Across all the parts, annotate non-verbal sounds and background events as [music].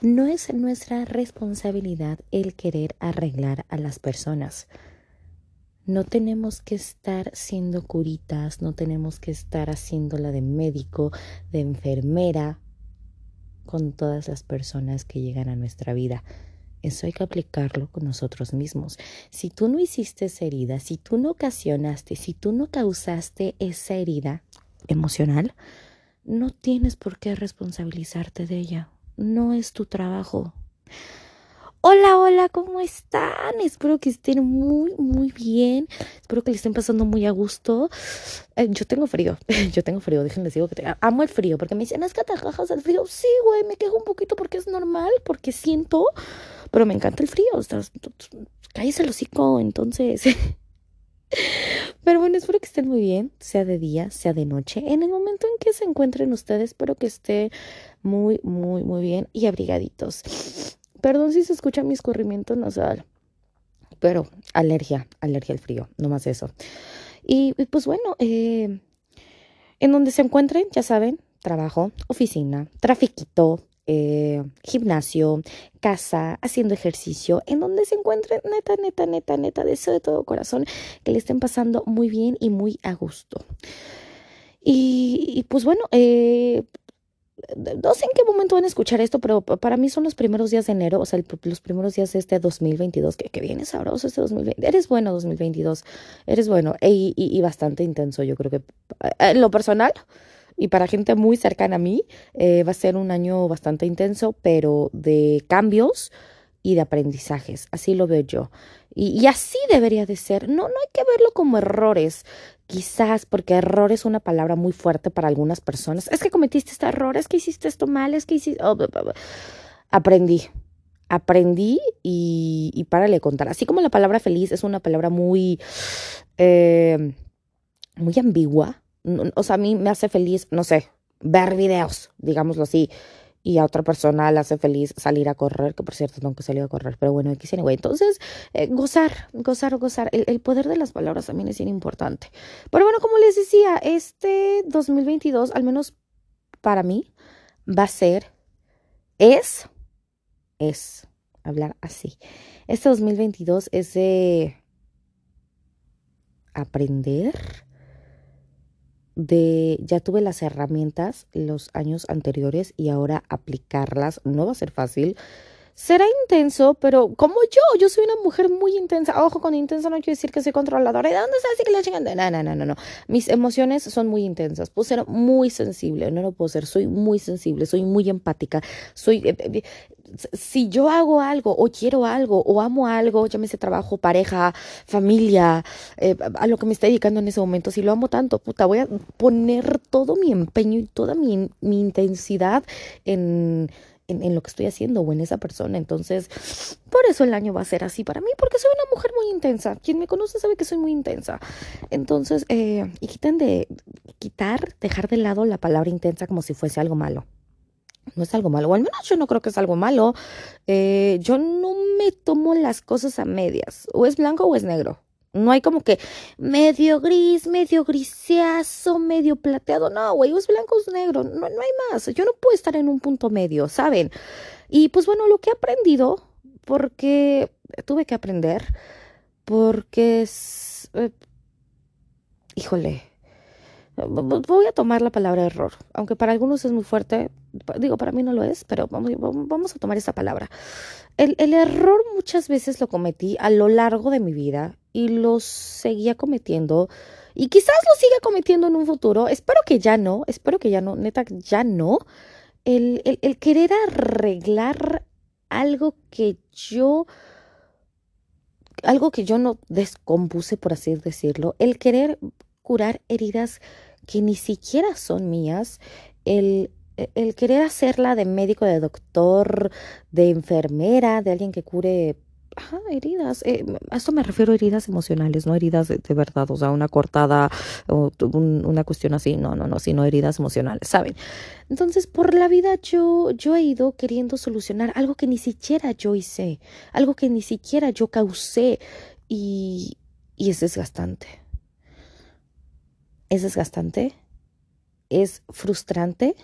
No es nuestra responsabilidad el querer arreglar a las personas. No tenemos que estar siendo curitas, no tenemos que estar haciéndola de médico, de enfermera, con todas las personas que llegan a nuestra vida. Eso hay que aplicarlo con nosotros mismos. Si tú no hiciste esa herida, si tú no ocasionaste, si tú no causaste esa herida emocional, no tienes por qué responsabilizarte de ella. No es tu trabajo. Hola, hola, ¿cómo están? Espero que estén muy, muy bien. Espero que le estén pasando muy a gusto. Eh, yo tengo frío, [laughs] yo tengo frío, déjenles digo que amo el frío, porque me dicen, es que te jajas el frío. Sí, güey, me quejo un poquito porque es normal, porque siento, pero me encanta el frío. O sea, cállese el hocico, entonces. [laughs] Pero bueno, espero que estén muy bien, sea de día, sea de noche. En el momento en que se encuentren ustedes, espero que esté muy, muy, muy bien y abrigaditos. Perdón si se escucha mi escurrimiento nasal, pero alergia, alergia al frío, no más eso. Y, pues bueno, eh, en donde se encuentren, ya saben, trabajo, oficina, trafiquito, eh, gimnasio, casa, haciendo ejercicio, en donde se encuentren, neta, neta, neta, neta, deseo de todo corazón que le estén pasando muy bien y muy a gusto. Y, pues bueno, eh, no sé en qué momento van a escuchar esto, pero para mí son los primeros días de enero, o sea, los primeros días de este 2022, que, que viene sabroso este 2020. Eres bueno 2022, eres bueno y, y, bastante intenso, yo creo que eh, en lo personal y para gente muy cercana a mí eh, va a ser un año bastante intenso, pero de cambios y de aprendizajes, así lo veo yo. Y, así debería de ser, no, no hay que verlo como errores, Quizás porque error es una palabra muy fuerte para algunas personas. Es que cometiste este error, es que hiciste esto mal, es que hiciste... Oh, aprendí, aprendí y, y párale contar. Así como la palabra feliz es una palabra muy, eh, muy ambigua. O sea, a mí me hace feliz, no sé, ver videos, digámoslo así y a otra persona le hace feliz salir a correr, que por cierto tengo que salir a correr, pero bueno, aquí anyway. Entonces, eh, gozar, gozar, gozar. El, el, poder de las palabras también es bien importante. Pero bueno, como les decía, este 2022, al menos para mí, va a ser, es, es, hablar así. Este 2022 es de aprender de ya tuve las herramientas los años anteriores y ahora aplicarlas no va a ser fácil. Será intenso, pero como yo, yo soy una mujer muy intensa. Ojo, con intensa no quiero decir que soy controladora. ¿De dónde así que la chingada? No, no, no, no, no. Mis emociones son muy intensas. Puedo ser muy sensible, no lo puedo ser. Soy muy sensible, soy muy empática. Soy, eh, eh, si yo hago algo o quiero algo o amo algo, llámese trabajo, pareja, familia, eh, a lo que me estoy dedicando en ese momento, si lo amo tanto, puta, voy a poner todo mi empeño y toda mi, mi intensidad en, en, en, lo que estoy haciendo o en esa persona. Entonces, por eso el año va a ser así para mí, porque soy una mujer muy intensa. Quien me conoce sabe que soy muy intensa. Entonces, eh, y quiten de quitar, dejar de lado la palabra intensa como si fuese algo malo no es algo malo, o al menos yo no creo que es algo malo. Eh, yo no me tomo las cosas a medias, o es blanco o es negro. No hay como que medio gris, medio griseazo, medio plateado. No, güey, es blanco es negro. No, no hay más. Yo no puedo estar en un punto medio, ¿saben? Y pues bueno, lo que he aprendido, porque tuve que aprender, porque es... Eh, híjole, voy a tomar la palabra error, aunque para algunos es muy fuerte, digo, para mí no lo es, pero vamos, vamos a tomar esa palabra. El, el, error muchas veces lo cometí a lo largo de mi vida y lo seguía cometiendo y quizás lo siga cometiendo en un futuro, espero que ya no, espero que ya no, neta, ya no, el, el, el querer arreglar algo que yo algo que yo no descompuse, por así decirlo, el querer curar heridas que ni siquiera son mías, el, el querer hacerla de médico, de doctor, de enfermera, de alguien que cure Ajá, heridas. Eh, a esto me refiero a heridas emocionales, no heridas de, verdad, o sea, una cortada o un, una cuestión así, no, no, no, sino heridas emocionales, ¿saben? Entonces, por la vida yo, yo he ido queriendo solucionar algo que ni siquiera yo hice, algo que ni siquiera yo causé y, y es desgastante es desgastante, es frustrante,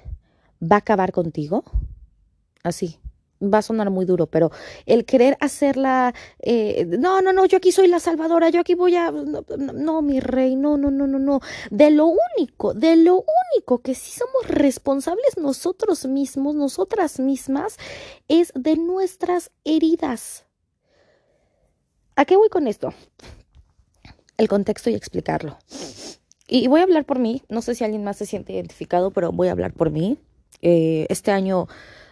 va a acabar contigo. Así, va a sonar muy duro, pero el querer hacerla, eh, no, no, no, yo aquí soy la salvadora, yo aquí voy a, no, no, mi rey, no, no, no, no, no, de lo único, de lo único que sí somos responsables nosotros mismos, nosotras mismas, es de nuestras heridas. ¿A qué voy con esto? El contexto y explicarlo. Y voy a hablar por mí, no sé si alguien más se siente identificado, pero voy a hablar por mí. Eh, este año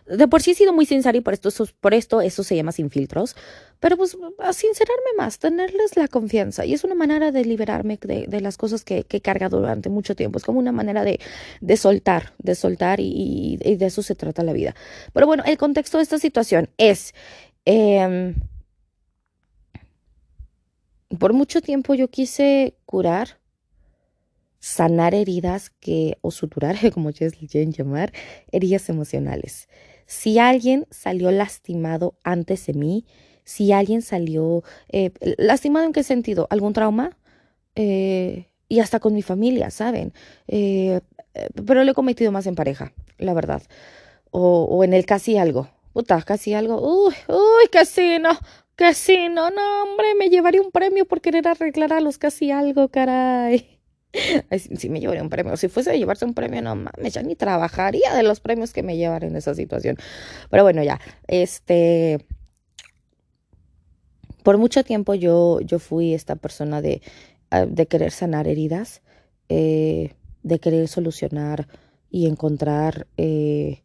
de por sí he sido muy sincera y por esto, por esto eso se llama sin filtros, pero pues a sincerarme más, tenerles la confianza y es una manera de liberarme de, las cosas que, que, he cargado durante mucho tiempo, es como una manera de, de soltar, de soltar y, de eso se trata la vida. Pero bueno, el contexto de esta situación es... Em, por mucho tiempo yo quise curar, sanar heridas que, o suturar, [laughs] como ustedes quieren llamar, heridas emocionales. Si alguien salió lastimado antes de mí, si alguien salió eh, lastimado en qué sentido, algún trauma, eh, y hasta con mi familia, ¿saben? Eh, pero lo he cometido más en pareja, la verdad. O, o en el casi algo. Puta, casi algo. Uy, uy, casi no. Casi no, no, hombre, me llevaría un premio por querer arreglar a los casi algo, caray. [laughs] Si me llevaría un premio. Si fuese a llevarse un premio, no mames, ya ni trabajaría de los premios que me llevan en esa situación. Pero bueno, ya, este. Por mucho tiempo yo, yo fui esta persona de, ah, de querer sanar heridas, eh, de querer solucionar y encontrar. Eh,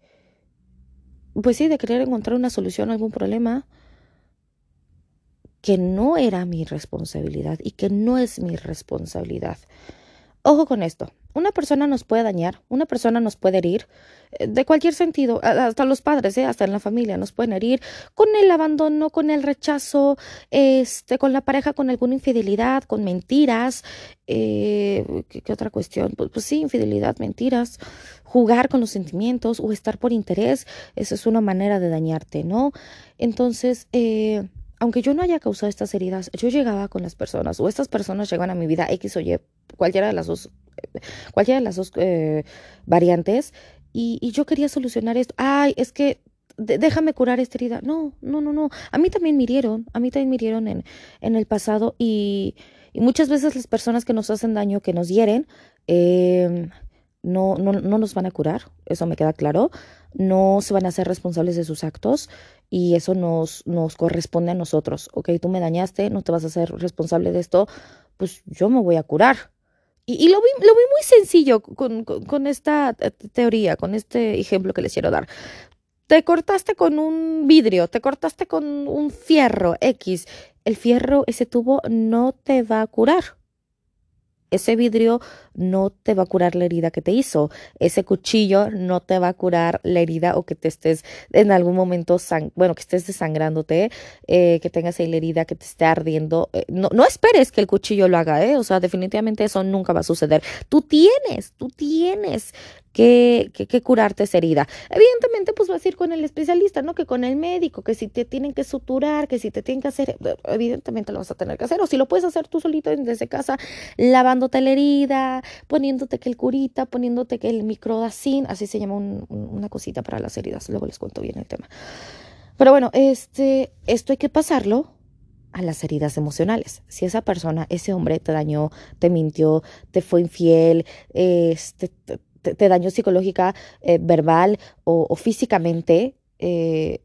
pues sí, de querer encontrar una solución a algún problema que no era mi responsabilidad y que no es mi responsabilidad. Ojo con esto. Una persona nos puede dañar, una persona nos puede herir, eh, de cualquier sentido, hasta los padres, ¿eh? hasta en la familia, nos pueden herir con el abandono, con el rechazo, este, con la pareja, con alguna infidelidad, con mentiras. Eh, ¿qué, otra cuestión? Pues, pues, sí, infidelidad, mentiras, jugar con los sentimientos o estar por interés, eso es una manera de dañarte, ¿no? Entonces, eh, aunque yo no haya causado estas heridas, yo llegaba con las personas o estas personas llegan a mi vida X o Y, cualquiera de las dos, cualquiera de las dos eh, variantes, y, yo quería solucionar esto. Ay, es que déjame curar esta herida. No, no, no, no. A mí también me hirieron, a mí también me hirieron en, el pasado y, muchas veces las personas que nos hacen daño, que nos hieren, eh, no, no, no nos van a curar, eso me queda claro, no se van a hacer responsables de sus actos y eso nos, nos corresponde a nosotros. Ok, tú me dañaste, no te vas a hacer responsable de esto, pues yo me voy a curar. Y, lo, vi, lo vi muy sencillo con, con, esta teoría, con este ejemplo que les quiero dar. Te cortaste con un vidrio, te cortaste con un fierro X. El fierro, ese tubo, no te va a curar ese vidrio no te va a curar la herida que te hizo. Ese cuchillo no te va a curar la herida o que te estés en algún momento, bueno, que estés desangrándote, eh, que tengas ahí la herida que te esté ardiendo. Eh, no, no esperes que el cuchillo lo haga, ¿eh? O sea, definitivamente eso nunca va a suceder. Tú tienes, tú tienes que, que, curarte esa herida. Evidentemente, pues vas a ir con el especialista, ¿no? Que con el médico, que si te tienen que suturar, que si te tienen que hacer, evidentemente lo vas a tener que hacer. O si lo puedes hacer tú solito desde casa, lavándote la herida, poniéndote que el curita, poniéndote que el microdacin, así se llama una cosita para las heridas. Luego les cuento bien el tema. Pero bueno, este, esto hay que pasarlo a las heridas emocionales. Si esa persona, ese hombre te dañó, te mintió, te fue infiel, este, te, daño psicológica, eh, verbal o, físicamente, eh,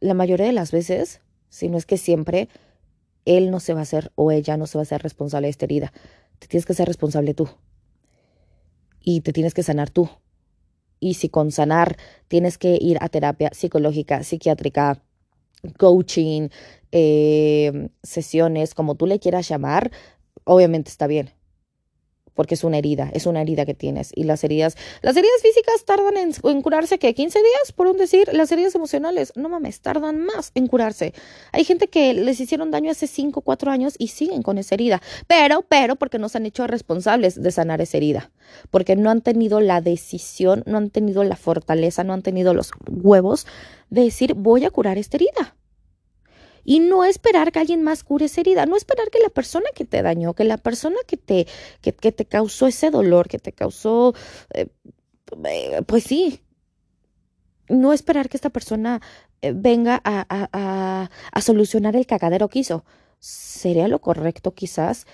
la mayoría de las veces, si no es que siempre, él no se va a hacer o ella no se va a hacer responsable de esta herida. Te tienes que ser responsable tú. Y te tienes que sanar tú. Y si con sanar tienes que ir a terapia psicológica, psiquiátrica, coaching, eh, sesiones, como tú le quieras llamar, obviamente está bien porque es una herida, es una herida que tienes. Y las heridas, las heridas físicas tardan en, curarse, ¿qué? ¿15 días? Por un decir, las heridas emocionales, no mames, tardan más en curarse. Hay gente que les hicieron daño hace 5, 4 años y siguen con esa herida, pero, pero, porque no se han hecho responsables de sanar esa herida, porque no han tenido la decisión, no han tenido la fortaleza, no han tenido los huevos de decir, voy a curar esta herida y no esperar que alguien más cure esa herida, no esperar que la persona que te dañó, que la persona que te, que, te causó ese dolor, que te causó, eh, eh, pues sí, no esperar que esta persona eh, venga a, a, a, solucionar el cagadero que hizo. Sería lo correcto quizás,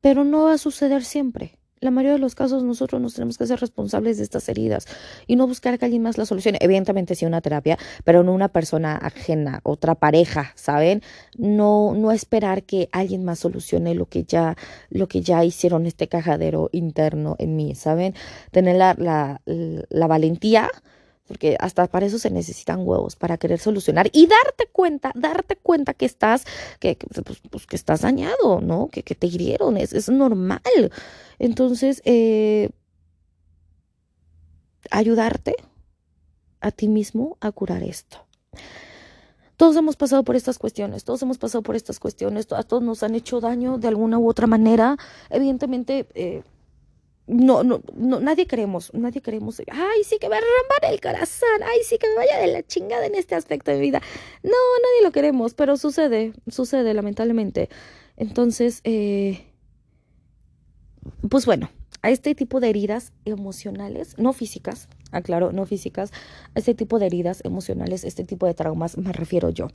pero no va a suceder siempre. La mayoría de los casos nosotros nos tenemos que ser responsables de estas heridas y no buscar que alguien más la solucione. Evidentemente sí una terapia, pero no una persona ajena, otra pareja, ¿saben? No, no esperar que alguien más solucione lo que ya, lo que ya hicieron este cajadero interno en mí, ¿saben? Tener la, la, la valentía porque hasta para eso se necesitan huevos, para querer solucionar y darte cuenta, darte cuenta que estás, que, pues, pues, que estás dañado, ¿no? Que, te hirieron, es, es normal. Entonces, eh, ayudarte a ti mismo a curar esto. Todos hemos pasado por estas cuestiones, todos hemos pasado por estas cuestiones, a todos nos han hecho daño de alguna u otra manera. Evidentemente, eh, no, no, no, nadie queremos, nadie queremos, ay, sí que me rompan el corazón, ay, sí que me vaya de la chingada en este aspecto de mi vida. No, nadie lo queremos, pero sucede, sucede lamentablemente. Entonces, eh, pues bueno, a este tipo de heridas emocionales, no físicas, aclaro, no físicas, a este tipo de heridas emocionales, este tipo de traumas me refiero yo.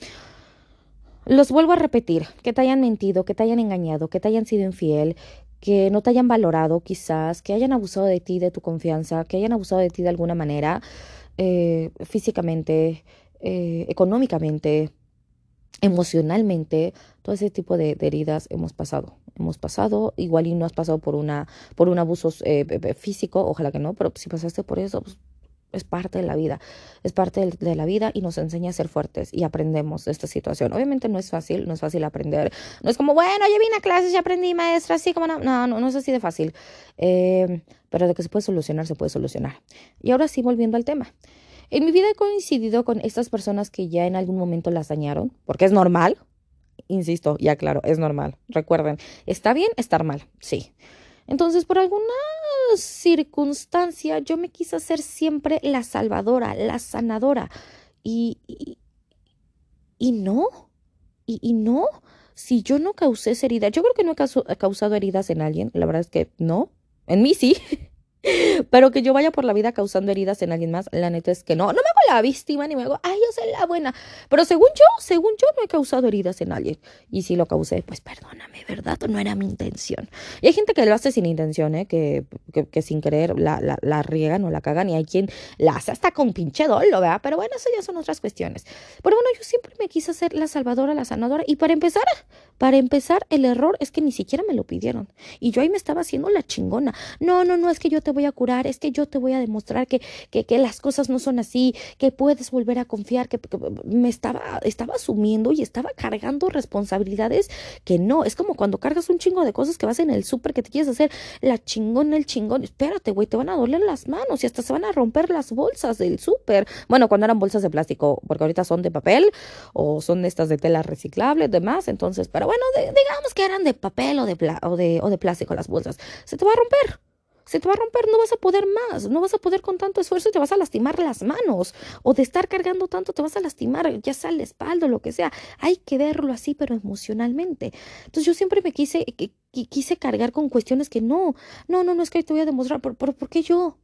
Los vuelvo a repetir, que te hayan mentido, que te hayan engañado, que te hayan sido infiel, que no te hayan valorado quizás, que hayan abusado de ti, de tu confianza, que hayan abusado de ti de alguna manera, eh, físicamente, eh, económicamente, emocionalmente, todo ese tipo de, heridas hemos pasado. Hemos pasado, igual y no has pasado por una, por un abuso eh, físico, ojalá que no, pero si pasaste por eso, pues es parte de la vida, es parte de, la vida y nos enseña a ser fuertes y aprendemos de esta situación. Obviamente no es fácil, no es fácil aprender, no es como, bueno, yo vine a clases y aprendí maestra, así como no, no, no, es así de fácil, eh, pero de que se puede solucionar, se puede solucionar. Y ahora sí, volviendo al tema. En mi vida he coincidido con estas personas que ya en algún momento las dañaron, porque es normal, insisto, ya claro, es normal. Recuerden, está bien estar mal, sí. Entonces, por alguna circunstancia, yo me quise hacer siempre la salvadora, la sanadora. Y, y, no, y, no, si yo no causé esa herida, yo creo que no he causado heridas en alguien, la verdad es que no, en mí sí, [laughs] Pero que yo vaya por la vida causando heridas en alguien más, la neta es que no. No me hago la víctima ni me hago, ay, yo soy la buena. Pero según yo, según yo, no he causado heridas en alguien. Y si lo causé, pues perdóname, ¿verdad? No era mi intención. Y hay gente que lo hace sin intención, ¿eh? Que, que, sin querer la, la, la, riegan o la cagan. Y hay quien la hace hasta con pinche dolo, ¿verdad? Pero bueno, eso ya son otras cuestiones. Pero bueno, yo siempre me quise hacer la salvadora, la sanadora. Y para empezar, para empezar, el error es que ni siquiera me lo pidieron. Y yo ahí me estaba haciendo la chingona. No, no, no, es que yo te voy a curar, es que yo te voy a demostrar que, que, que las cosas no son así, que puedes volver a confiar, que, me estaba, estaba asumiendo y estaba cargando responsabilidades que no. Es como cuando cargas un chingo de cosas que vas en el súper, que te quieres hacer la chingón, el chingón. Espérate, güey, te van a doler las manos y hasta se van a romper las bolsas del súper. Bueno, cuando eran bolsas de plástico, porque ahorita son de papel o son estas de tela reciclable, demás. Entonces, pero bueno, digamos que eran de papel o de, o de, o de plástico las bolsas. Se te va a romper se te va a romper, no vas a poder más, no vas a poder con tanto esfuerzo te vas a lastimar las manos, o de estar cargando tanto te vas a lastimar, ya sea la espalda lo que sea. Hay que verlo así, pero emocionalmente. Entonces yo siempre me quise, quise cargar con cuestiones que no, no, no, no es que te voy a demostrar, ¿por, por, ¿por qué yo?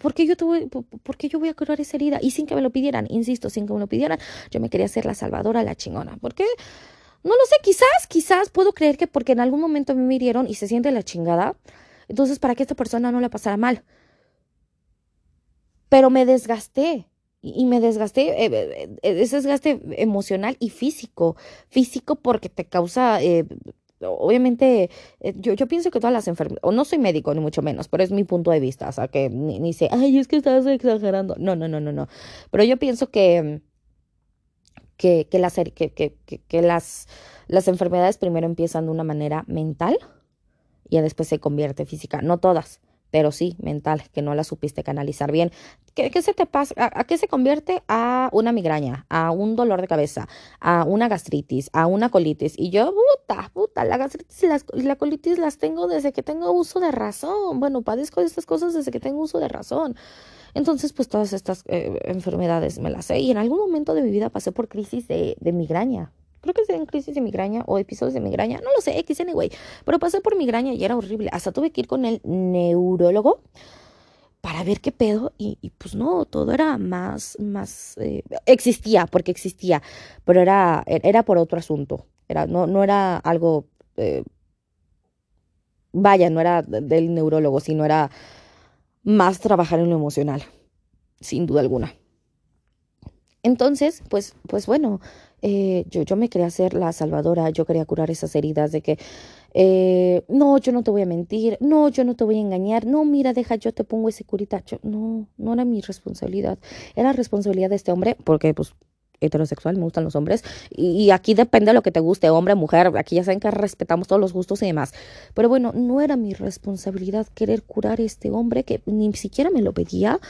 ¿Por qué, yo te voy, por, yo voy a curar esa herida? Y sin que me lo pidieran, insisto, sin que me lo pidieran, yo me quería hacer la salvadora, la chingona. ¿Por qué? No lo sé, quizás, quizás puedo creer que porque en algún momento me hirieron y se siente la chingada, entonces, para que esta persona no le pasara mal. Pero me desgasté. Y me desgasté, eh, eh, eh, desgaste emocional y físico. Físico porque te causa, obviamente, yo, yo pienso que todas las enfermedades, o no soy médico ni mucho menos, pero es mi punto de vista, o sea, que ni, sé, ay, es que estás exagerando. No, no, no, no, no. Pero yo pienso que, que, que, las, que las, las enfermedades primero empiezan de una manera mental y después se convierte física. No todas, pero sí mental, que no la supiste canalizar bien. ¿Qué, qué se te pasa? ¿A, qué se convierte? A una migraña, a un dolor de cabeza, a una gastritis, a una colitis. Y yo, puta, puta, la gastritis y la, colitis las tengo desde que tengo uso de razón. Bueno, padezco de estas cosas desde que tengo uso de razón. Entonces, pues todas estas eh, enfermedades me las sé. Y en algún momento de mi vida pasé por crisis de, de migraña creo que en crisis de migraña o episodios de migraña, no lo sé, X anyway, pero pasé por migraña y era horrible, hasta tuve que ir con el neurólogo para ver qué pedo y, pues no, todo era más, más, eh, existía, porque existía, pero era, era por otro asunto, era, no, no era algo, eh, vaya, no era del neurólogo, sino era más trabajar en lo emocional, sin duda alguna. Entonces, pues, pues bueno, eh, yo, yo me quería hacer la salvadora, yo quería curar esas heridas de que eh, no, yo no te voy a mentir, no, yo no te voy a engañar, no, mira, deja, yo te pongo ese curitacho. No, no era mi responsabilidad, era responsabilidad de este hombre, porque pues heterosexual, me gustan los hombres, y, aquí depende de lo que te guste, hombre, mujer, aquí ya saben que respetamos todos los gustos y demás. Pero bueno, no era mi responsabilidad querer curar a este hombre que ni siquiera me lo pedía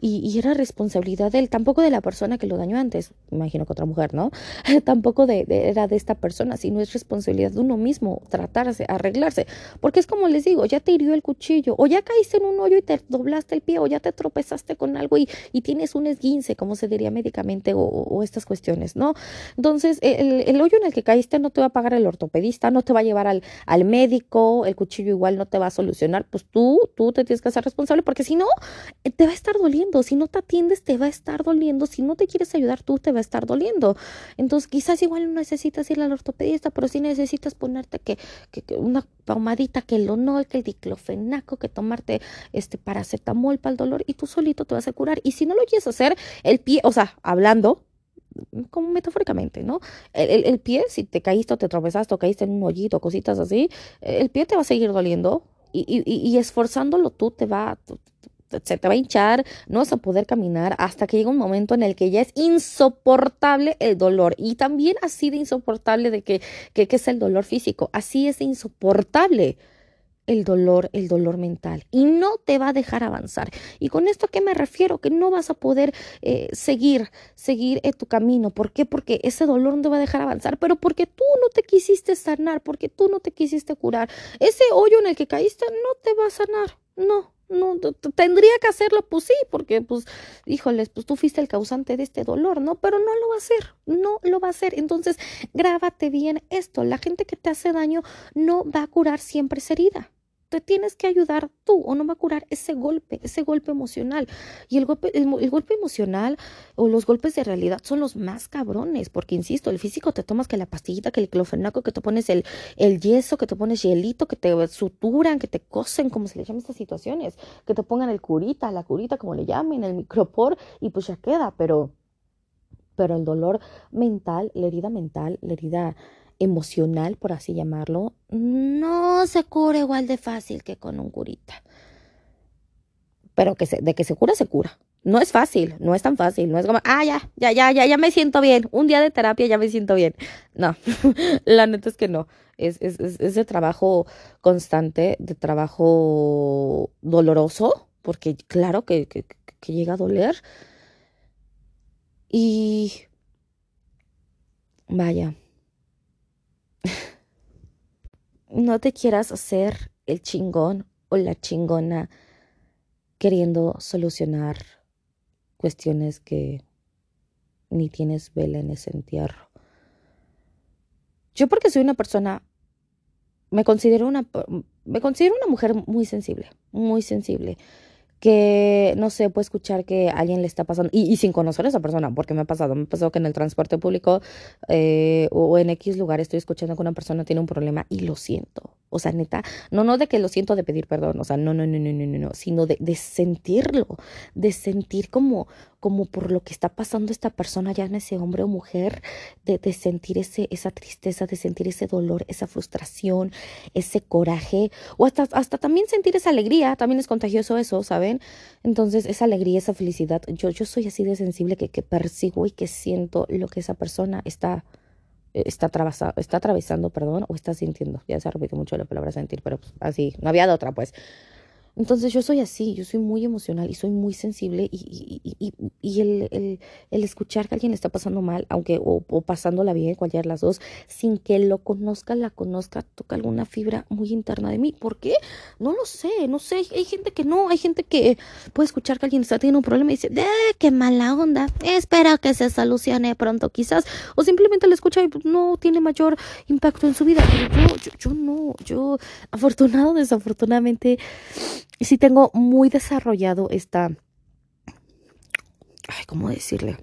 y, era responsabilidad de él, tampoco de la persona que lo dañó antes, imagino que otra mujer, ¿no? [laughs] tampoco de, era de esta persona, sino es responsabilidad de uno mismo tratarse, arreglarse, porque es como les digo, ya te hirió el cuchillo, o ya caíste en un hoyo y te doblaste el pie, o ya te tropezaste con algo y, y tienes un esguince, como se diría médicamente, o, estas cuestiones, ¿no? Entonces, el, el, hoyo en el que caíste no te va a pagar el ortopedista, no te va a llevar al, al médico, el cuchillo igual no te va a solucionar, pues tú, tú te tienes que hacer responsable, porque si no, te va a estar doliendo si no te atiendes, te va a estar doliendo. Si no te quieres ayudar tú, te va a estar doliendo. Entonces, quizás igual no necesitas ir al ortopedista, pero sí necesitas ponerte que, una pomadita, que el onol, que el diclofenaco, que tomarte este paracetamol para el dolor y tú solito te vas a curar. Y si no lo quieres hacer, el pie, o sea, hablando, como metafóricamente, ¿no? El, el, pie, si te caíste o te tropezaste o caíste en un hoyito, cositas así, el pie te va a seguir doliendo y, y, y esforzándolo tú te va, se te va a hinchar, no vas a poder caminar hasta que llega un momento en el que ya es insoportable el dolor y también así de insoportable de que, que, es el dolor físico, así es insoportable el dolor, el dolor mental y no te va a dejar avanzar. ¿Y con esto a qué me refiero? Que no vas a poder eh, seguir, seguir en tu camino. ¿Por qué? Porque ese dolor no te va a dejar avanzar, pero porque tú no te quisiste sanar, porque tú no te quisiste curar. Ese hoyo en el que caíste no te va a sanar. No, no, tendría que hacerlo, pues sí, porque pues, híjoles, pues tú fuiste el causante de este dolor, ¿no? Pero no lo va a hacer, no lo va a hacer. Entonces, grábate bien esto, la gente que te hace daño no va a curar siempre esa herida tienes que ayudar tú o no va a curar ese golpe, ese golpe emocional. Y el golpe, emocional o los golpes de realidad son los más cabrones, porque insisto, el físico te tomas que la pastillita, que el clofenaco, que te pones el, yeso, que te pones hielito, que te suturan, que te cosen, como se le llaman estas situaciones, que te pongan el curita, la curita, como le llamen, el micropor, y pues ya queda, pero, pero el dolor mental, la herida mental, la herida emocional, por así llamarlo, no se cura igual de fácil que con un curita. Pero que se, de que se cura, se cura. No es fácil, no es tan fácil, no es como, ah, ya, ya, ya, ya, ya me siento bien, un día de terapia ya me siento bien. No, [laughs] la neta es que no, es, es, es, de trabajo constante, de trabajo doloroso, porque claro que, que, que llega a doler. Y vaya, no te quieras hacer el chingón o la chingona queriendo solucionar cuestiones que ni tienes vela en ese entierro. Yo porque soy una persona, me considero una, me considero una mujer muy sensible, muy sensible que, no sé, puede escuchar que alguien le está pasando, y, sin conocer a esa persona, porque me ha pasado, me ha pasado que en el transporte público eh, o en X lugar estoy escuchando que una persona tiene un problema y lo siento. O sea, neta, no, no de que lo siento de pedir perdón, o sea, no, no, no, no, no, no, sino de, de sentirlo, de sentir como, como por lo que está pasando esta persona, ya en ese hombre o mujer, de, de sentir ese, esa tristeza, de sentir ese dolor, esa frustración, ese coraje, o hasta, hasta también sentir esa alegría, también es contagioso eso, ¿saben? Entonces, esa alegría, esa felicidad, yo, yo soy así de sensible que, que persigo y que siento lo que esa persona está está, está atravesando, perdón, o está sintiendo. Ya se repite mucho la palabra sentir, pero pues, así, no había de otra, pues. Entonces yo soy así, yo soy muy emocional y soy muy sensible y, y, y, y el, el, el, escuchar que alguien le está pasando mal, aunque o, o pasándola bien, cualquiera de las dos, sin que lo conozca, la conozca, toca alguna fibra muy interna de mí. ¿Por qué? No lo sé, no sé. Hay gente que no, hay gente que puede escuchar que alguien está teniendo un problema y dice, ¡eh, qué mala onda! Espera que se solucione pronto quizás. O simplemente le escucha y pues, no tiene mayor impacto en su vida. Pero yo, yo, yo no, yo afortunado, desafortunadamente sí tengo muy desarrollado esta, ¿cómo decirle?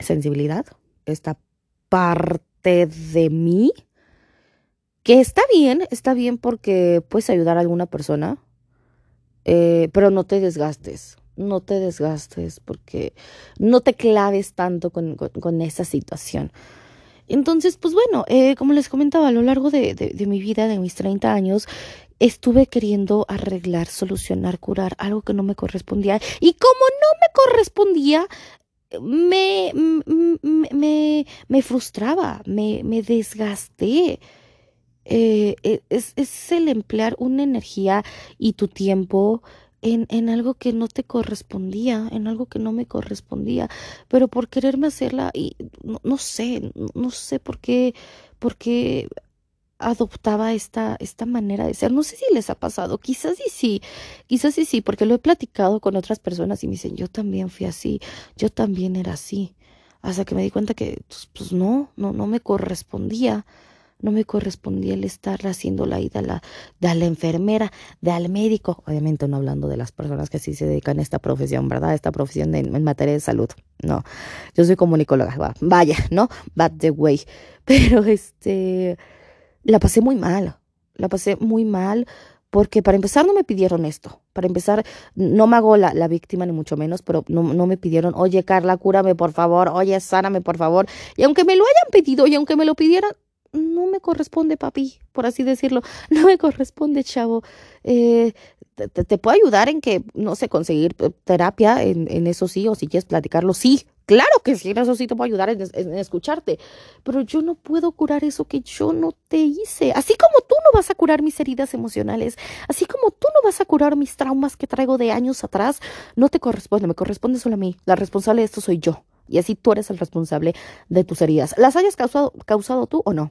Sensibilidad, esta parte de mí que está bien, está bien porque puedes ayudar a alguna persona, eh, pero no te desgastes, no te desgastes porque no te claves tanto con, esa situación. Entonces, pues bueno, eh, como les comentaba, a lo largo de, de, mi vida, de mis 30 años, estuve queriendo arreglar, solucionar, curar algo que no me correspondía. Y como no me correspondía, me, me, me, frustraba, me, me desgasté. Eh, e, es, es, el emplear una energía y tu tiempo en, en, algo que no te correspondía, en algo que no me correspondía, pero por quererme hacerla y no, no sé, no sé por qué, por qué adoptaba esta, esta manera de ser. No sé si les ha pasado, quizás y sí, quizás y sí, porque lo he platicado con otras personas y me dicen, yo también fui así, yo también era así, hasta que me di cuenta que, pues, pues no, no, no me correspondía no me correspondía el estar haciendo la ida de la enfermera, de al médico, obviamente no hablando de las personas que sí se dedican a esta profesión, ¿verdad? Esta profesión en materia de salud. No, yo soy comunicóloga, vaya, ¿no? Bad the way. [laughs] Pero este, la pasé muy mal, la pasé muy mal porque para empezar no me pidieron esto. Para empezar, no me hago la, la víctima ni mucho menos, pero no, no, me pidieron, oye Carla, cúrame por favor, oye, sáname por favor. Y aunque me lo hayan pedido y aunque me lo pidieran, no me corresponde, papi, por así decirlo. [laughs] No me corresponde, chavo. Eh, te, te, puedo ayudar en que, no sé, conseguir terapia, en, en, eso sí, o si quieres platicarlo, sí. Claro que sí, te puedo ayudar en, en, escucharte. Pero yo no puedo curar eso que yo no te hice. Así como tú no vas a curar mis heridas emocionales, así como tú no vas a curar mis traumas que traigo de años atrás, no te corresponde, me corresponde solo a mí. La responsable de esto soy yo. Y así tú eres el responsable de tus heridas. ¿Las hayas causado, causado tú o no?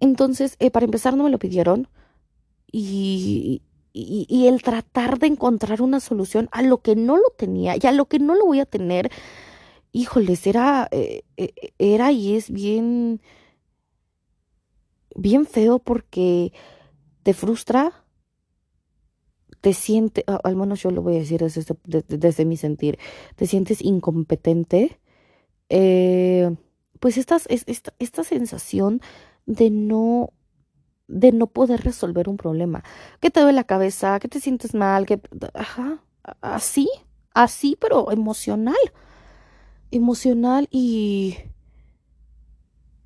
Entonces, eh, para empezar, no me lo pidieron. Y, y, el tratar de encontrar una solución a lo que no lo tenía y a lo que no lo voy a tener, híjoles, era, eh, eh, era y es bien, bien feo porque te frustra, te sientes, al menos yo lo voy a decir desde, desde, mi sentir, te sientes incompetente, pues esta, esta, esta sensación de no de no poder resolver un problema, que te duele la cabeza, que te sientes mal, que ajá, así, así, pero emocional, emocional y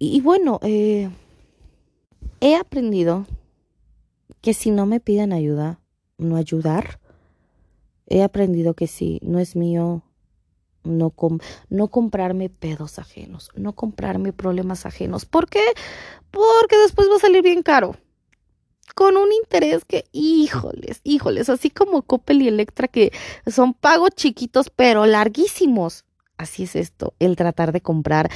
y, bueno, eh, he aprendido que si no me piden ayuda, no ayudar. He aprendido que si no es mío, no, no comprarme pedos ajenos, no comprarme problemas ajenos. ¿Por qué? Porque después va a salir bien caro. Con un interés que, híjoles, híjoles, así como Coppel y Electra, que son pagos chiquitos pero larguísimos. Así es esto, el tratar de comprar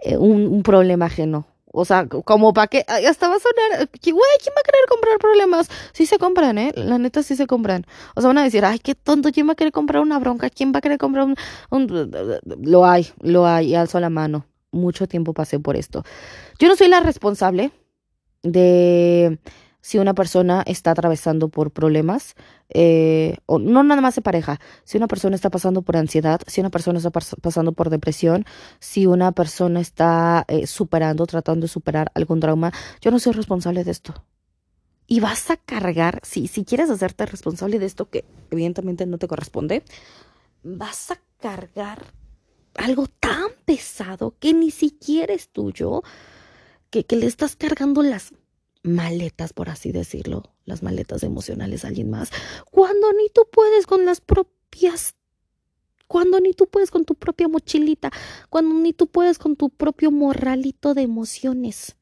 eh, un problema ajeno o sea, como para que hasta va a sonar, güey, ¿quién va a querer comprar problemas? Sí se compran, ¿eh? La neta sí se compran. O sea, van a decir, ay, qué tonto, ¿quién va a querer comprar una bronca? ¿Quién va a querer comprar un... Lo hay, lo hay, y alzo la mano. Mucho tiempo pasé por esto. Yo no soy la responsable de si una persona está atravesando por problemas, eh, o no nada más de pareja, si una persona está pasando por ansiedad, si una persona está pasando por depresión, si una persona está eh, superando, tratando de superar algún trauma, yo no soy responsable de esto. Y vas a cargar, si, si quieres hacerte responsable de esto que evidentemente no te corresponde, vas a cargar algo tan pesado que ni siquiera es tuyo, que, que le estás cargando las maletas, por así decirlo, las maletas emocionales alguien más, cuando ni tú puedes con las propias, cuando ni tú puedes con tu propia mochilita, cuando ni tú puedes con tu propio morralito de emociones.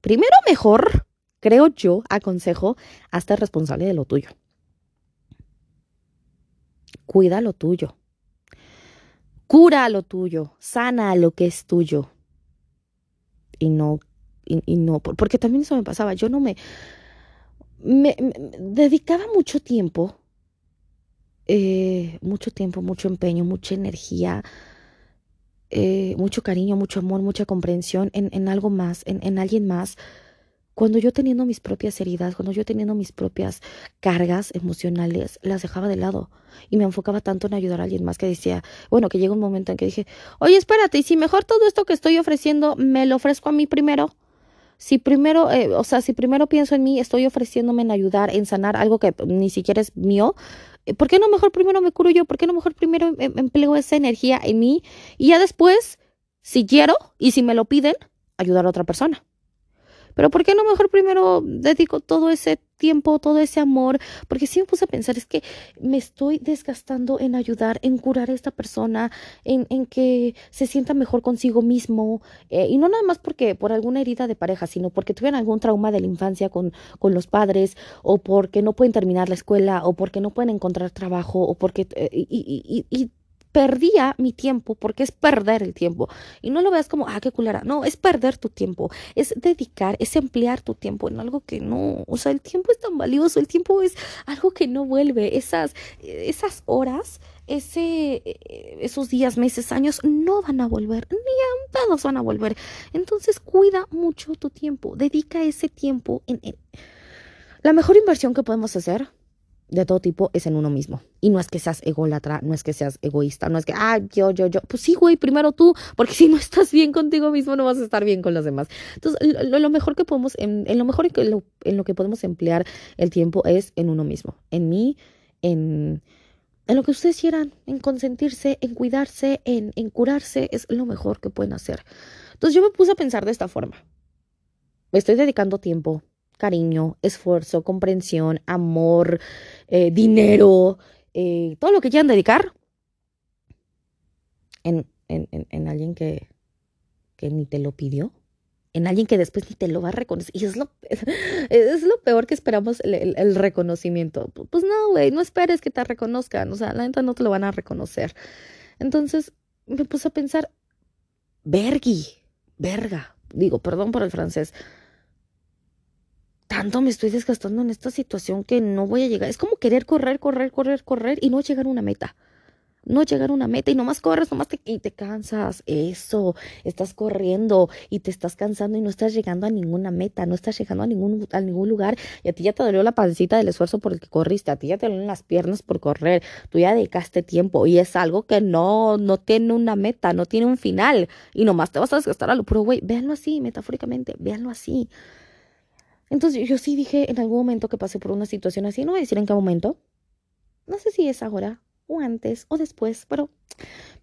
Primero mejor, creo yo, aconsejo, hasta responsable de lo tuyo. Cuida lo tuyo. Cura lo tuyo, sana lo que es tuyo. Y no y, no, porque también eso me pasaba, yo no me, me, dedicaba mucho tiempo, eh, mucho tiempo, mucho empeño, mucha energía, eh, mucho cariño, mucho amor, mucha comprensión en, en algo más, en, en, alguien más, cuando yo teniendo mis propias heridas, cuando yo teniendo mis propias cargas emocionales, las dejaba de lado y me enfocaba tanto en ayudar a alguien más que decía, bueno, que llega un momento en que dije, oye, espérate, y si mejor todo esto que estoy ofreciendo me lo ofrezco a mí primero, si primero, eh, o sea, si primero pienso en mí, estoy ofreciéndome en ayudar, en sanar algo que ni siquiera es mío, eh, ¿por qué no mejor primero me curo yo? ¿Por qué no mejor primero em, em, empleo esa energía en mí? Y ya después, si quiero y si me lo piden, ayudar a otra persona. Pero ¿por qué no mejor primero dedico todo ese tiempo, todo ese amor? Porque sí me puse a pensar, es que me estoy desgastando en ayudar, en curar a esta persona, en, en que se sienta mejor consigo mismo. Eh, y no nada más porque por alguna herida de pareja, sino porque tuvieron algún trauma de la infancia con, con los padres, o porque no pueden terminar la escuela, o porque no pueden encontrar trabajo, o porque... Eh, y, y perdía mi tiempo porque es perder el tiempo. Y no lo veas como, ah, qué culera. No, es perder tu tiempo. Es dedicar, es emplear tu tiempo en algo que no, o sea, el tiempo es tan valioso, el tiempo es algo que no vuelve. Esas, esas horas, ese, esos días, meses, años no van a volver, ni a todos van a volver. Entonces cuida mucho tu tiempo, dedica ese tiempo en... La mejor inversión que podemos hacer de todo tipo es en uno mismo. Y no es que seas ególatra, no es que seas egoísta, no es que, ah, yo, yo, yo. Pues sí, güey, primero tú, porque [laughs] si no estás bien contigo mismo, no vas a estar bien con los demás. Entonces, lo, mejor que podemos, en, lo mejor en lo, en lo que podemos emplear el tiempo es en uno mismo, en mí, en, en lo que ustedes quieran, en consentirse, en cuidarse, en, en curarse, es lo mejor que pueden hacer. Entonces, yo me puse a pensar de esta forma. Me estoy dedicando tiempo cariño, esfuerzo, comprensión, amor, eh, dinero, eh, todo lo que quieran dedicar en, en, en, alguien que, que ni te lo pidió, en alguien que después ni te lo va a reconocer. Y es lo, [laughs] es lo peor que esperamos el, reconocimiento. Pues no, güey, no esperes que te reconozcan. O sea, la neta no te lo van a reconocer. Entonces me puse a pensar, vergui, verga, digo, perdón por el francés, tanto me estoy desgastando en esta situación que no voy a llegar. Es como querer correr, correr, correr, correr y no llegar a una meta. No llegar a una meta y nomás corres, nomás te, y te cansas. Eso, estás corriendo y te estás cansando y no estás llegando a ninguna meta, no estás llegando a ningún, ningún lugar y a ti ya te dolió la pancita del esfuerzo por el que corriste, a ti ya te dolieron las piernas por correr, tú ya dedicaste tiempo y es algo que no, no tiene una meta, no tiene un final y nomás te vas a desgastar a lo puro, güey, véanlo así, metafóricamente, véanlo así. Entonces yo sí dije en algún momento que pasé por una situación así, no voy a decir en qué momento, no sé si es ahora o antes o después, pero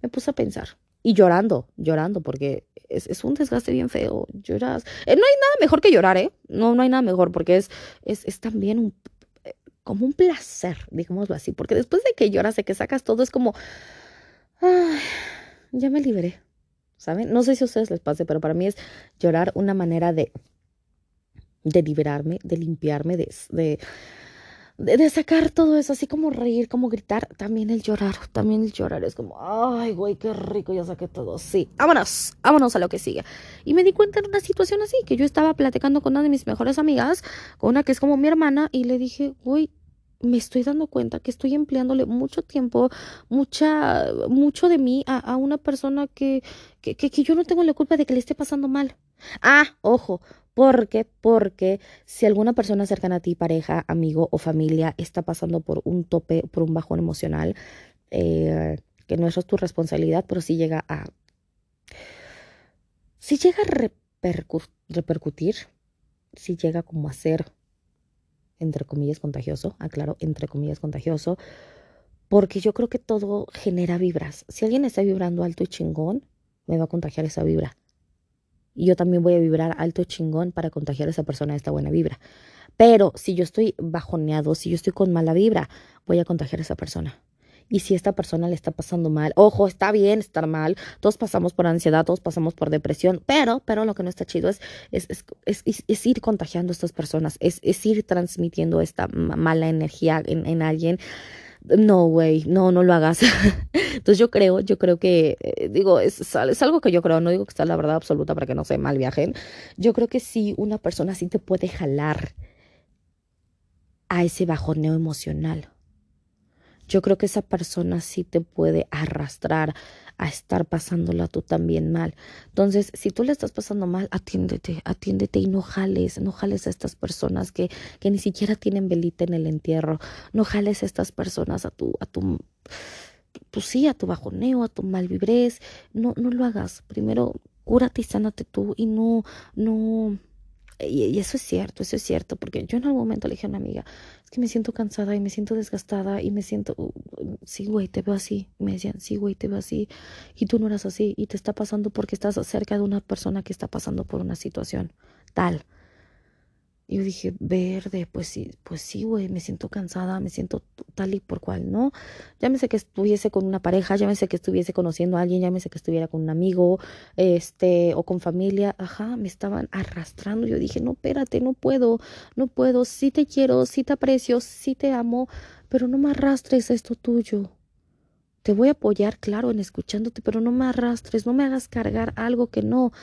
me puse a pensar y llorando, llorando, porque es, es un desgaste bien feo, lloras. Eh, no hay nada mejor que llorar, ¿eh? No, no hay nada mejor, porque es, es, es también un, eh, como un placer, digámoslo así, porque después de que lloras, de que sacas todo, es como, ay, ya me liberé, ¿saben? No sé si a ustedes les pase, pero para mí es llorar una manera de de liberarme, de limpiarme, de, de, de, sacar todo eso, así como reír, como gritar, también el llorar, también el llorar es como, ay, güey, qué rico, ya saqué todo, sí, vámonos, vámonos a lo que sigue. Y me di cuenta en una situación así, que yo estaba platicando con una de mis mejores amigas, con una que es como mi hermana, y le dije, güey, me estoy dando cuenta que estoy empleándole mucho tiempo, mucha, mucho de mí a, a una persona que, que, que yo no tengo la culpa de que le esté pasando mal. Ah, ojo, porque, porque si alguna persona cercana a ti, pareja, amigo o familia, está pasando por un tope, por un bajón emocional, eh, que no es tu responsabilidad, pero si llega a. Llega a repercutir, si llega como a ser, entre comillas, contagioso, aclaro, entre comillas, contagioso, porque yo creo que todo genera vibras. Si alguien está vibrando alto y chingón, me va a contagiar esa vibra y yo también voy a vibrar alto chingón para contagiar a esa persona esta buena vibra. Pero si yo estoy bajoneado, si yo estoy con mala vibra, voy a contagiar a esa persona. Y si esta persona le está pasando mal, ojo, está bien estar mal, todos pasamos por ansiedad, todos pasamos por depresión, pero, pero lo que no está chido es, es, es, es, ir contagiando a estas personas, es, ir transmitiendo esta mala energía en, en alguien no, güey, no, no lo hagas. [laughs] Entonces yo creo, yo creo que, eh, digo, es, algo que yo creo, no digo que está la verdad absoluta para que no se mal viajen. Yo creo que sí, una persona sí te puede jalar a ese bajoneo emocional. Yo creo que esa persona sí te puede arrastrar a estar pasándola tú también mal. Entonces, si tú le estás pasando mal, atiéndete, atiéndete y no jales, no jales a estas personas que, que ni siquiera tienen velita en el entierro, no jales a estas personas a tu, a tu, pues sí, a tu bajoneo, a tu mal vibrés, no, no lo hagas. Primero, cúrate y sánate tú y no, no, y, eso es cierto, eso es cierto, porque yo en algún momento le dije a una amiga, es que me siento cansada y me siento desgastada y me siento, uh, sí, güey, te veo así. Me decían, sí, güey, te veo así. Y tú no eras así y te está pasando porque estás cerca de una persona que está pasando por una situación tal. Y yo dije, verde, pues sí, pues sí, güey, me siento cansada, me siento tal y por cual, ¿no? Llámese que estuviese con una pareja, llámese que estuviese conociendo a alguien, llámese que estuviera con un amigo, este, o con familia, ajá, me estaban arrastrando. Yo dije, no, espérate, no puedo, no puedo, sí te quiero, sí te aprecio, sí te amo, pero no me arrastres esto tuyo. Te voy a apoyar, claro, en escuchándote, pero no me arrastres, no me hagas cargar algo que no.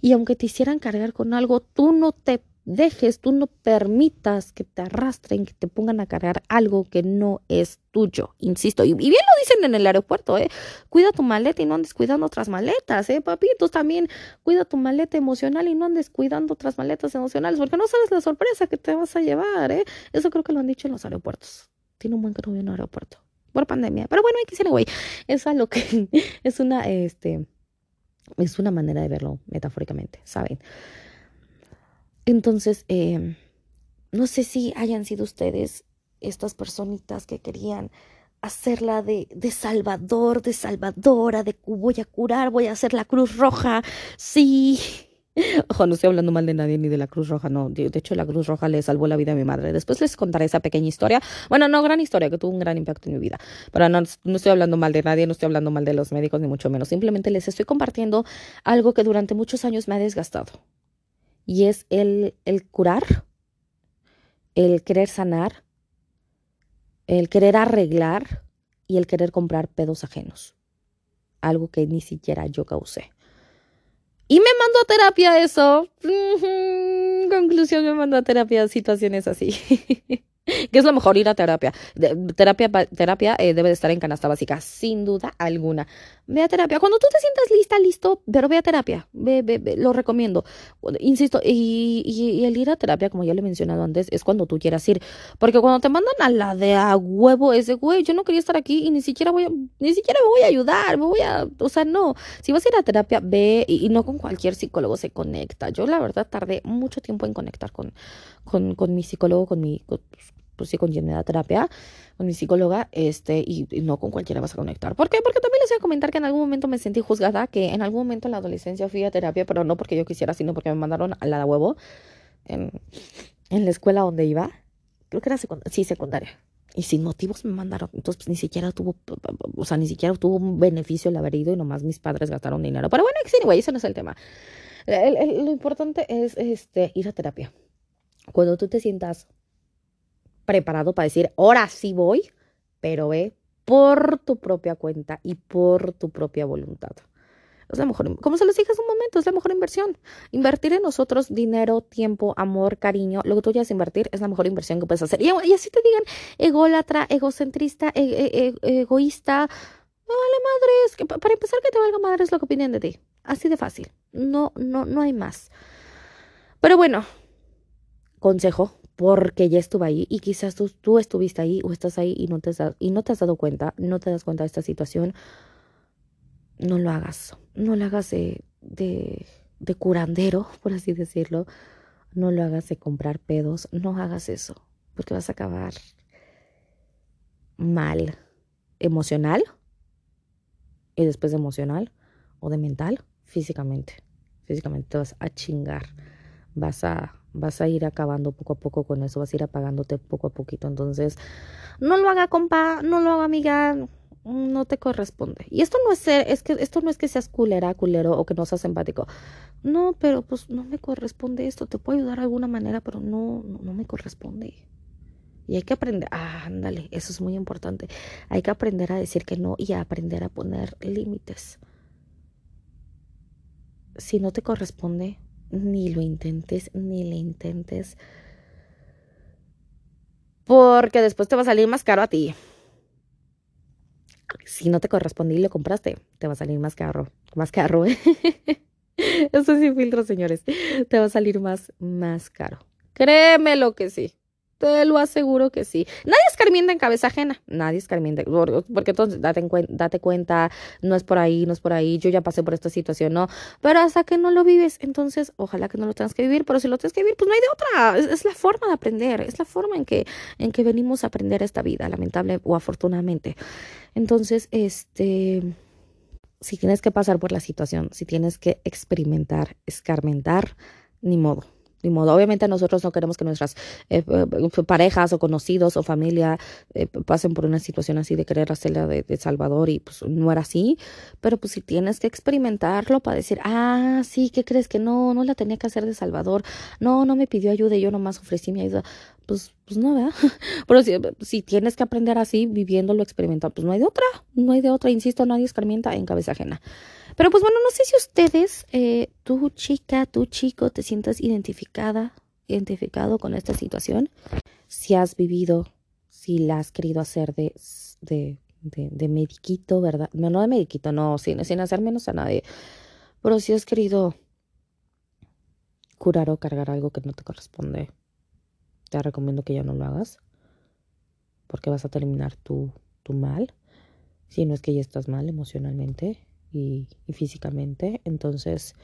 Y aunque te hicieran cargar con algo, tú no te dejes, tú no permitas que te arrastren, que te pongan a cargar algo que no es tuyo, insisto. Y, bien lo dicen en el aeropuerto, ¿eh? Cuida tu maleta y no andes cuidando otras maletas, ¿eh, papitos? También cuida tu maleta emocional y no andes cuidando otras maletas emocionales, porque no sabes la sorpresa que te vas a llevar, ¿eh? Eso creo que lo han dicho en los aeropuertos. Tiene un buen cambio en el aeropuerto. Por pandemia. Pero bueno, hay que güey. Es lo que [laughs] es una, este, es una manera de verlo metafóricamente, ¿saben? Entonces, eh, no sé si hayan sido ustedes estas personitas que querían hacerla de, de salvador, de salvadora, de voy a curar, voy a hacer la Cruz Roja. Sí. [laughs] Ojo, no estoy hablando mal de nadie ni de la Cruz Roja, no. De, hecho, la Cruz Roja le salvó la vida a mi madre. Después les contaré esa pequeña historia. Bueno, no, gran historia que tuvo un gran impacto en mi vida. Pero no, no estoy hablando mal de nadie, no estoy hablando mal de los médicos, ni mucho menos. Simplemente les estoy compartiendo algo que durante muchos años me ha desgastado y es el, el curar, el querer sanar, el querer arreglar y el querer comprar pedos ajenos. Algo que ni siquiera yo causé. Y me mandó a terapia eso. Conclusión, me mandó a terapia situaciones así. [laughs] ¿Qué es lo mejor? Ir a terapia. terapia terapia eh, debe de estar en canasta básica, sin duda alguna. Ve a terapia. Cuando tú te sientas lista, listo, pero ve a terapia. Ve, ve, lo recomiendo. Insisto, y, y, el ir a terapia, como ya le he mencionado antes, es cuando tú quieras ir. Porque cuando te mandan a la de a huevo, ese güey, yo no quería estar aquí y ni siquiera voy a, ni siquiera me voy a ayudar, me voy a, o sea, no. Si vas a ir a terapia, ve y, no con cualquier psicólogo se conecta. Yo, la verdad, tardé mucho tiempo en conectar con, con, con mi psicólogo, con mi, pues sí, con quien me da terapia, con mi psicóloga, este, y, no con cualquiera vas a conectar. ¿Por qué? Porque también les voy a comentar que en algún momento me sentí juzgada, que en algún momento en la adolescencia fui a terapia, pero no porque yo quisiera, sino porque me mandaron a la de huevo en, en la escuela donde iba. Creo que era secundaria, sí, secundaria. Y sin motivos me mandaron. Entonces, pues, ni siquiera tuvo, o sea, ni siquiera tuvo un beneficio el haber ido y nomás mis padres gastaron dinero. Pero bueno, güey, ese no es el tema. lo importante es este, ir a terapia. Cuando tú te sientas preparado para decir, ahora sí voy, pero ve por tu propia cuenta y por tu propia voluntad. Es la mejor, como se los dije hace un momento, es la mejor inversión. Invertir en nosotros dinero, tiempo, amor, cariño, lo que tú quieras invertir es la mejor inversión que puedes hacer. Y, así te digan ególatra, egocentrista, e, e, e, egoísta, vale madres, que para empezar que te valga madres lo que opinen de ti. Así de fácil. No, no, no hay más. Pero bueno, consejo, porque ya estuve ahí y quizás tú, tú estuviste ahí o estás ahí y no, te has, y no te has dado cuenta, no te das cuenta de esta situación, no lo hagas, no lo hagas de, de, de curandero, [laughs] por así decirlo, no lo hagas de comprar pedos, no hagas eso, porque vas a acabar mal emocional y después de emocional o de mental, físicamente, físicamente te vas a chingar, vas a vas a ir acabando poco a poco con eso, vas a ir apagándote poco a poquito. Entonces, no lo haga, compa, no lo haga, amiga, no te corresponde. Y esto no es ser, es que esto no es que seas culera, culero o que no seas empático. No, pero pues no me corresponde esto. Te puedo ayudar de alguna manera, pero no, no, me corresponde. Y hay que aprender, ah, ándale, eso es muy importante. Hay que aprender a decir que no y a aprender a poner límites. Si no te corresponde, ni lo intentes, ni le intentes. Porque después te va a salir más caro a ti. si no te corresponde y lo compraste, te va a salir más caro, más caro, ¿eh? [laughs] Eso sin filtro, señores. Te va a salir más, más caro. Créeme lo que sí. Te lo aseguro que sí. Nadie escarmienta en cabeza ajena. Nadie escarmienta. Porque entonces date, date cuenta, no es por ahí, no es por ahí. Yo ya pasé por esta situación, no. Pero hasta que no lo vives, entonces ojalá que no lo tengas que vivir. Pero si lo tienes que vivir, pues no hay de otra. Es, la forma de aprender. Es la forma en que, en que venimos a aprender esta vida, lamentable o afortunadamente. Entonces, este si tienes que pasar por la situación, si tienes que experimentar, escarmentar, ni modo. Ni modo. Obviamente nosotros no queremos que nuestras eh, eh, parejas o conocidos o familia eh, pasen por una situación así de querer hacerla de, Salvador y pues no era así. Pero pues si tienes que experimentarlo para decir, ah, sí, ¿qué crees que no? No la tenía que hacer de Salvador. No, no me pidió ayuda y yo nomás ofrecí mi ayuda. Pues, pues no, ¿verdad? [laughs] Pero si, si tienes que aprender así, viviéndolo, experimentando, pues no hay de otra. No hay de otra. Insisto, nadie experimenta en cabeza ajena. Pero pues bueno, no sé si ustedes, eh, tú chica, tú chico, te sientas identificada, identificado con esta situación. Si has vivido, si la has querido hacer de, de, de, de mediquito, ¿verdad? No, no de mediquito, no, sin, sin hacer menos a nadie. Pero si has querido curar o cargar algo que no te corresponde, te recomiendo que ya no lo hagas. Porque vas a terminar tu, tu mal. Si no es que ya estás mal emocionalmente y, físicamente. Entonces,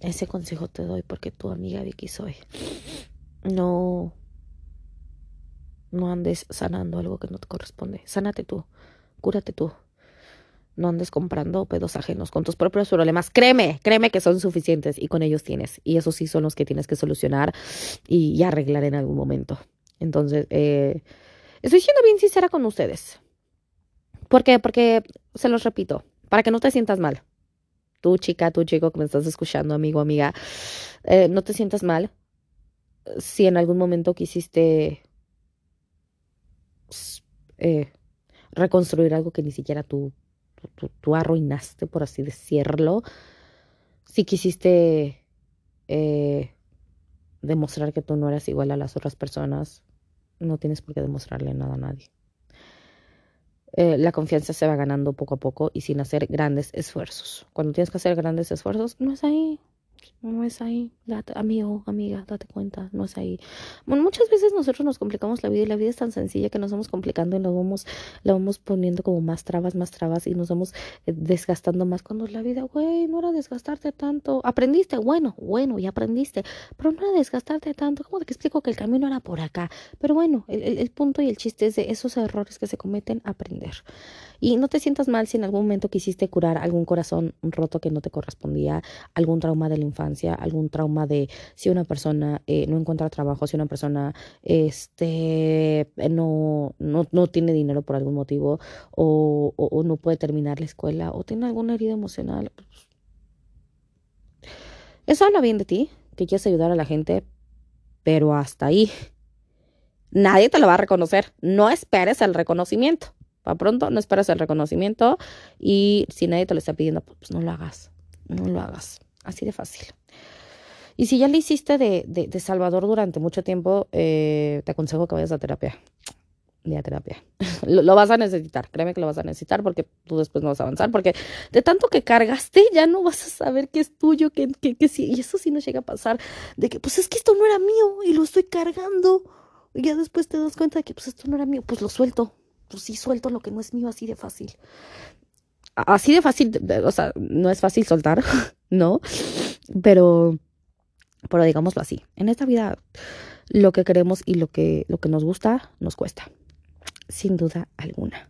ese consejo te doy porque tu amiga Vicky soy. No, no andes sanando algo que no te corresponde. Sánate tú, cúrate tú. No andes comprando pedos ajenos con tus propios problemas. Créeme, créeme que son suficientes y con ellos tienes. Y esos sí son los que tienes que solucionar y, arreglar en algún momento. Entonces, eh, estoy siendo bien sincera con ustedes. ¿Por qué? Porque, se los repito, para que no te sientas mal. Tú, chica, tú, chico que me estás escuchando, amigo, amiga, eh, no te sientas mal si en algún momento quisiste eh, reconstruir algo que ni siquiera tú, tú, arruinaste, por así decirlo. Si quisiste eh, demostrar que tú no eras igual a las otras personas, no tienes por qué demostrarle nada a nadie. Eh, la confianza se va ganando poco a poco y sin hacer grandes esfuerzos. Cuando tienes que hacer grandes esfuerzos, no es ahí no es ahí, amigo, amiga, date cuenta, no es ahí. Bueno, muchas veces nosotros nos complicamos la vida y la vida es tan sencilla que nos vamos complicando y nos vamos, la vamos poniendo como más trabas, más trabas y nos vamos eh, desgastando más cuando la vida, güey, no era desgastarte tanto. Aprendiste, bueno, bueno, ya aprendiste, pero no era desgastarte tanto. ¿Cómo te explico que el camino era por acá? Pero bueno, el, el punto y el chiste es de esos errores que se cometen, aprender. Y no te sientas mal si en algún momento quisiste curar algún corazón roto que no te correspondía, algún trauma de la infancia, algún trauma de si una persona eh, no encuentra trabajo, si una persona este, no, no, no tiene dinero por algún motivo o, o, no puede terminar la escuela o tiene alguna herida emocional. Pues, eso habla bien de ti, que quieres ayudar a la gente, pero hasta ahí. Nadie te lo va a reconocer. No esperes el reconocimiento. Para pronto, no esperes el reconocimiento y si nadie te lo está pidiendo, pues no lo hagas. No lo hagas. Así de fácil. Y si ya lo hiciste de, de, Salvador durante mucho tiempo, eh, te aconsejo que vayas a terapia. a terapia. [laughs] lo, vas a necesitar, créeme que lo vas a necesitar porque tú después no vas a avanzar, porque de tanto que cargaste ya no vas a saber qué es tuyo, que, que, que sí, y eso sí nos llega a pasar, de que pues es que esto no era mío y lo estoy cargando. Y ya después te das cuenta de que pues esto no era mío, pues lo suelto, pues sí suelto lo que no es mío así de fácil. Así de fácil, o sea, no es fácil soltar, [laughs] ¿no? Pero, pero digámoslo así, en esta vida lo que queremos y lo que, lo que nos gusta nos cuesta, sin duda alguna.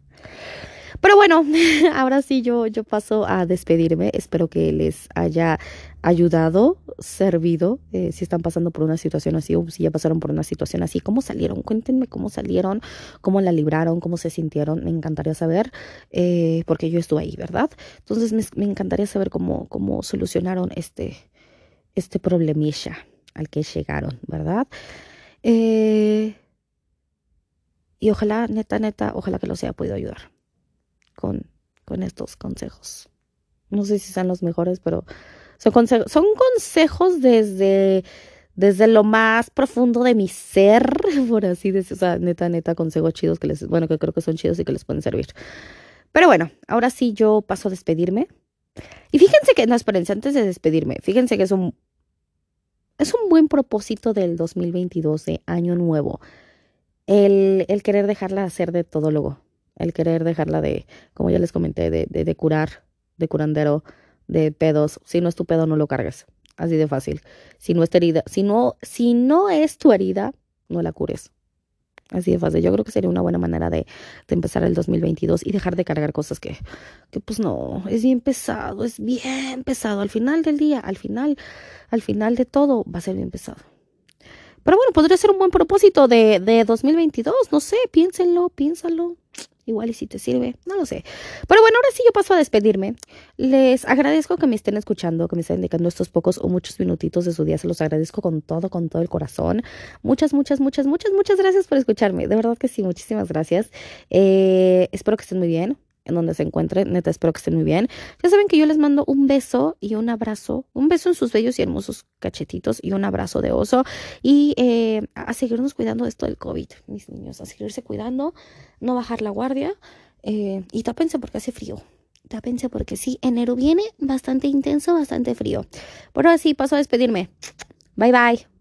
Pero bueno, [laughs] ahora sí yo, yo paso a despedirme. Espero que les haya ayudado, servido, eh, si están pasando por una situación así o si ya pasaron por una situación así. ¿Cómo salieron? Cuéntenme cómo salieron, cómo la libraron, cómo se sintieron. Me encantaría saber, eh, porque yo estuve ahí, ¿verdad? Entonces me, encantaría saber cómo, cómo solucionaron este, este problemilla al que llegaron, ¿verdad? Eh, y ojalá, neta, neta, ojalá que los haya podido ayudar con, con estos consejos. No sé si sean los mejores, pero son, consejos, son consejos desde, desde lo más profundo de mi ser, [laughs] por así decirlo, o sea, neta, neta, consejos chidos que les, bueno, que creo que son chidos y que les pueden servir. Pero bueno, ahora sí yo paso a despedirme. Y fíjense que, no, espérense, antes de despedirme, fíjense que es un, es un buen propósito del 2022, de año nuevo, el, el querer dejarla hacer de todólogo, el querer dejarla de, como ya les comenté, de, de, de curar, de curandero, de pedos. Si no es tu pedo, no lo cargues. Así de fácil. Si no es tu herida, si no, si no es tu herida, no la cures. Así de fácil. Yo creo que sería una buena manera de, de, empezar el 2022 y dejar de cargar cosas que, que, pues no, es bien pesado, es bien pesado. Al final del día, al final, al final de todo, va a ser bien pesado. Pero bueno, podría ser un buen propósito de, de 2022. No sé, piénsenlo, piénsalo. Igual y si te sirve, no lo sé. Pero bueno, ahora sí yo paso a despedirme. Les agradezco que me estén escuchando, que me estén dedicando estos pocos o muchos minutitos de su día. Se los agradezco con todo, con todo el corazón. Muchas, muchas, muchas, muchas, muchas gracias por escucharme. De verdad que sí, muchísimas gracias. Eh, espero que estén muy bien en donde se encuentren. Neta, espero que estén muy bien. Ya saben que yo les mando un beso y un abrazo. Un beso en sus bellos y hermosos cachetitos y un abrazo de oso. Y eh, a seguirnos cuidando de esto del COVID, mis niños. A seguirse cuidando, no bajar la guardia. Eh, y tápense porque hace frío. Tápense porque sí, enero viene bastante intenso, bastante frío. Por ahora sí, paso a despedirme. Bye bye.